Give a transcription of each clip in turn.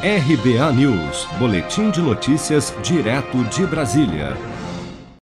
RBA News, Boletim de Notícias, direto de Brasília.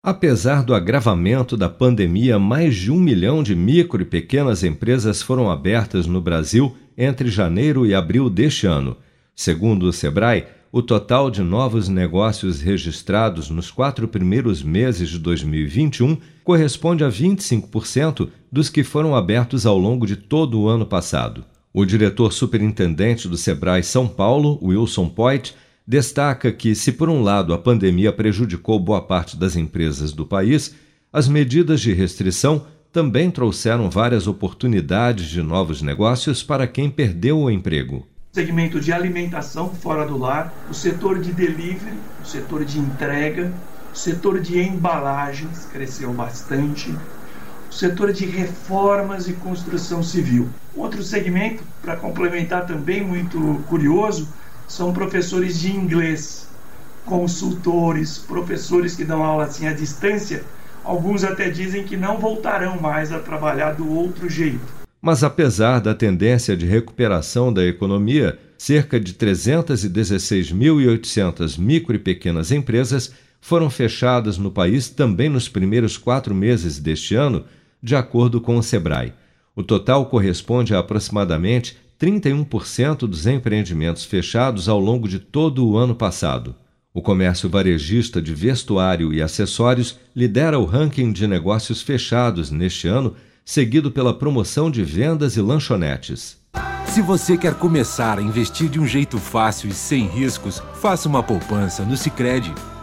Apesar do agravamento da pandemia, mais de um milhão de micro e pequenas empresas foram abertas no Brasil entre janeiro e abril deste ano. Segundo o Sebrae, o total de novos negócios registrados nos quatro primeiros meses de 2021 corresponde a 25% dos que foram abertos ao longo de todo o ano passado. O diretor superintendente do Sebrae São Paulo, Wilson Poit, destaca que, se por um lado a pandemia prejudicou boa parte das empresas do país, as medidas de restrição também trouxeram várias oportunidades de novos negócios para quem perdeu o emprego. Segmento de alimentação fora do lar, o setor de delivery, o setor de entrega, o setor de embalagens cresceu bastante, o setor de reformas e construção civil. Outro segmento, para complementar também muito curioso, são professores de inglês, consultores, professores que dão aula assim à distância. Alguns até dizem que não voltarão mais a trabalhar do outro jeito. Mas apesar da tendência de recuperação da economia, cerca de 316.800 micro e pequenas empresas foram fechadas no país também nos primeiros quatro meses deste ano, de acordo com o Sebrae. O total corresponde a aproximadamente 31% dos empreendimentos fechados ao longo de todo o ano passado. O comércio varejista de vestuário e acessórios lidera o ranking de negócios fechados neste ano seguido pela promoção de vendas e lanchonetes. Se você quer começar a investir de um jeito fácil e sem riscos, faça uma poupança no Sicredi.